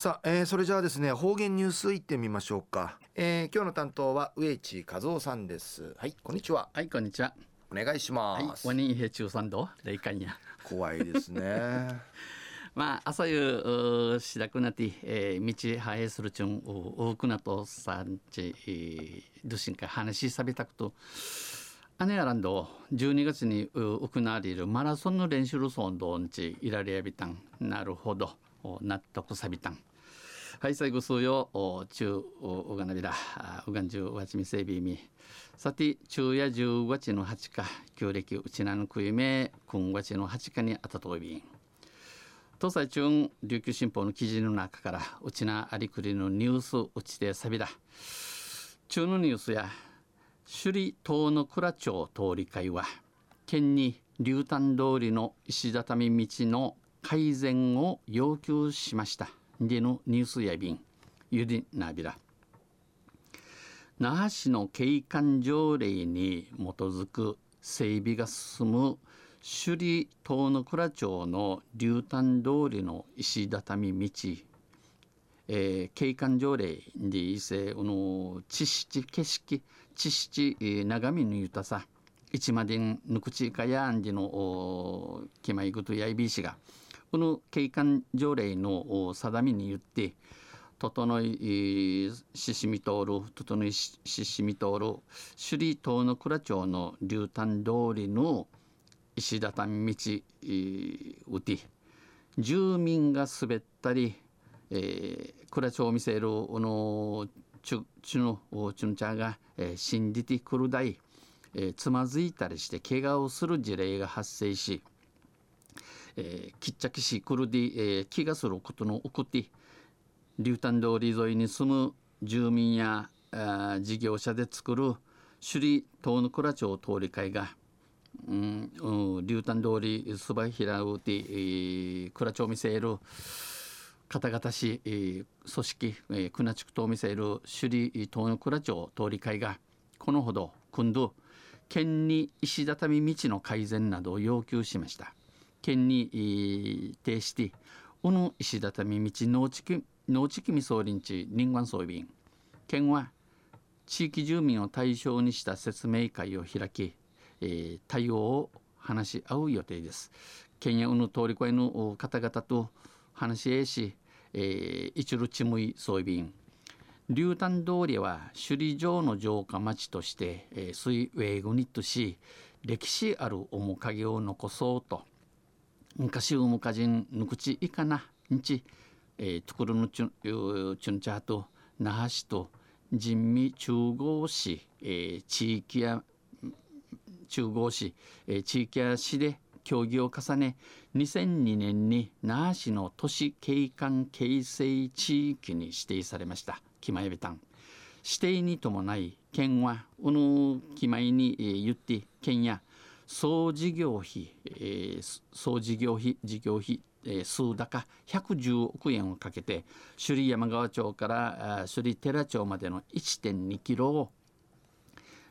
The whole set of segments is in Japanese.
さあ、えー、それじゃあですね方言ニュースいってみましょうか、えー、今日の担当は植地和夫さんです。はいこんにちは。はいこんにちは。お願いします、はい、怖いですね。まあ朝夕しだくなって、えー、道生えするちゅん多くなとさんち、えー、どしんか話しさびたくと。姉やらんど12月に行われるマラソンの練習路走どんちいられやびたんなるほど。納得さびたんはい最後数よ。中うがなびらうがんじゅうわちみせびみ。さて中夜十月の八日旧暦うちなぬくいめ今月の八日にあたとびん。東西中琉球新報の記事の中からうちなありくりのニュースうちでさびだ。中のニュースや首里東の倉町通り会は県に竜丹通りの石畳道の改善を要求しました。でのニュースや便ゆりなびら。那覇市の景観条例に基づく整備が進む首里東の倉町の竜丹通りの石畳道、えー、景観条例でいせの地質景色地質長見のゆたさ。一までんぬくちかやんじのきまいぐとやいびしがこの景観条例の定めによって整いししみ通る整いししみ通る首里東の倉町の竜丹通りの石畳道うて住民が滑ったり、えー、倉町を見せるこのちゅちゅのちゅんちゃが、えー、信じてくるだい、えー、つまずいたりして怪我をする事例が発生しえー、きっちゃきしくるで、えー、気がすることの送って竜丹通り沿いに住む住民やあ事業者で作る首里東の倉町通り会が、うん、竜丹通りすばひらうて、えー、倉町見せる方々し、えー、組織、えー、倉地区と見せる首里東の倉町通り会がこのほど今度県に石畳道の改善などを要求しました。県に呈して小野石畳道農地農地み総林地林湾総便県は地域住民を対象にした説明会を開き、えー、対応を話し合う予定です。県やうぬ通り越えの方々と話し合いし、えー、一路ちむい総便竜丹通りは首里城の城下町として、えー、水ウェイグニットし歴史ある面影を残そうと昔うむかじんぬくちいかなんち、えー、ところのちゅんちゅんちゃと那覇市と人民中合市、えー、地域や中合市、えー、地域や市で協議を重ね2002年に那覇市の都市景観形成地域に指定されました。キマエベタン。指定に伴い県はうぬきまいに、えー、言って県や総事業費、えー、総事業費事業費、えー、数高110億円をかけて首里山川町から首里寺町までの1.2キロを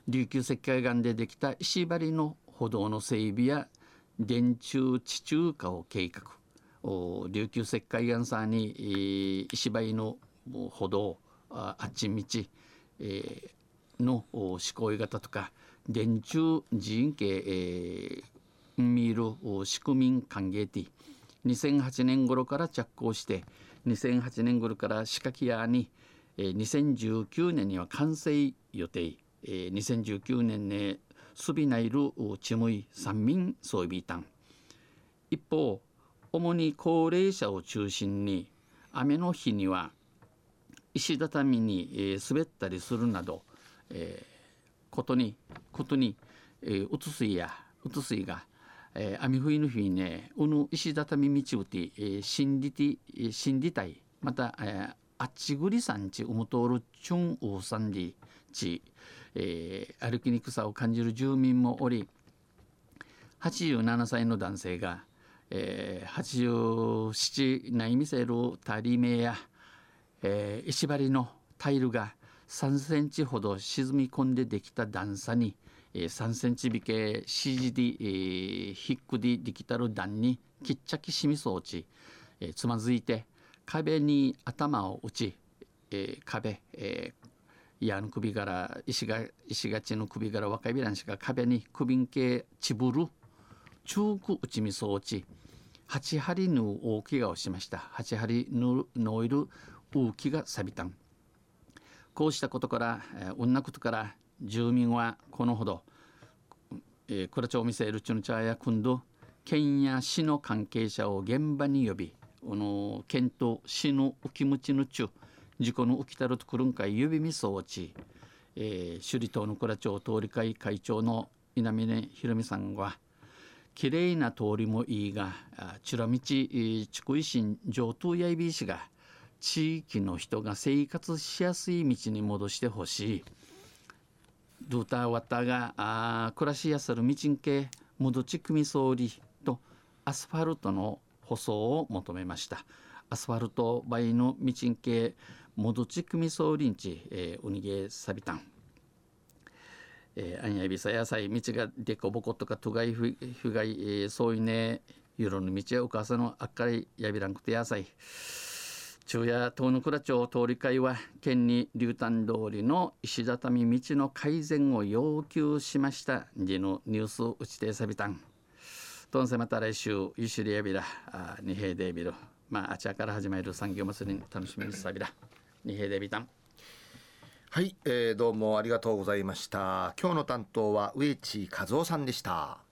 琉球石灰岩でできた石張りの歩道の整備や電柱地中化を計画。琉球石灰岩さんに、えー、石張りの歩道あっち道、えー、の施行型とか電柱人系、えー、見る仕組み歓迎ティ2008年頃から着工して2008年頃から仕掛け屋に、えー、2019年には完成予定、えー、2019年にすびないるちむい三民装備団一方主に高齢者を中心に雨の日には石畳に、えー、滑ったりするなど、えー、ことにことに、えー、うつすいやうつすいが、えー、雨冬の日にねうぬ石畳道うて、えー、死んでて死んでたいまた、えー、あっちぐりさんちうむとおるちゅんうさんりち、えー、歩きにくさを感じる住民もおり87歳の男性が、えー、87ないみせるたりめや、えー、石張りのタイルが3センチほど沈み込んでできた段差に、えー、3センチ引け CGD、えー、ヒックでできたる段にきっちゃきしみ装置、えー、つまずいて壁に頭を打ち、えー、壁、えー、矢の首から石が石がちの首から若いびらんしが壁に首んけちぶる中区打ちみそ落ち八針ぬ大怪我をしました。八針ぬのいる大きが錆びたん。こうしたことから、えー、うんなことから住民はこのほど、えー、倉町見せるちゅの茶やくんど県や市の関係者を現場に呼びこの県と市の浮きむちの中事故の起きたるとくるんかい指みそ落ち、えー、首里島の倉町通り会会長の稲峰ひろみさんはきれいな通りもいいがチュラミチ地区維新上等やいびいしが地域の人が生活しやすい道に戻してほしい。ドゥタワタがあ暮らしやする道んけ戻ち組総理とアスファルトの舗装を求めました。アスファルト倍の道んけ戻ち組総理んち、えー、ウニゲサビタン。えー、あんやびさ野菜道がでこぼことかとがいふふがい、えー、そういねユロの道やお母さんのあっかりやびらんくて野菜。昼夜東野倉町通り会は県に竜丹通りの石畳道の改善を要求しました。じのニュース打ちてさびたん。とんせまた来週ゆしりやびら二平でびるまああちらから始まる産業祭り楽しみにさびら二平でびたん。はい、えー、どうもありがとうございました。今日の担当は植地和夫さんでした。